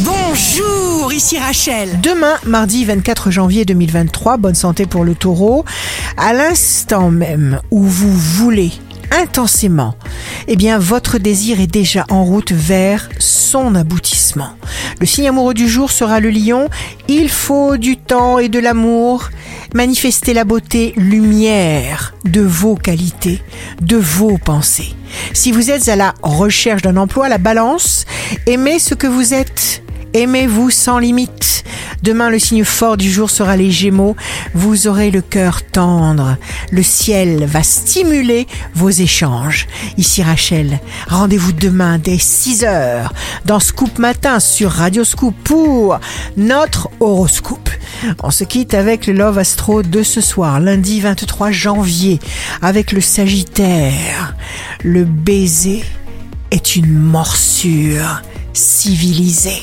Bonjour, ici Rachel. Demain, mardi 24 janvier 2023, bonne santé pour le taureau. À l'instant même où vous voulez intensément, eh bien, votre désir est déjà en route vers son aboutissement. Le signe amoureux du jour sera le lion. Il faut du temps et de l'amour. Manifestez la beauté lumière de vos qualités, de vos pensées. Si vous êtes à la recherche d'un emploi, la balance, aimez ce que vous êtes. Aimez-vous sans limite. Demain, le signe fort du jour sera les Gémeaux. Vous aurez le cœur tendre. Le ciel va stimuler vos échanges. Ici Rachel, rendez-vous demain dès 6 heures dans Scoop Matin sur Radio Scoop pour notre horoscope. On se quitte avec le Love Astro de ce soir, lundi 23 janvier, avec le Sagittaire. Le baiser est une morsure civilisée.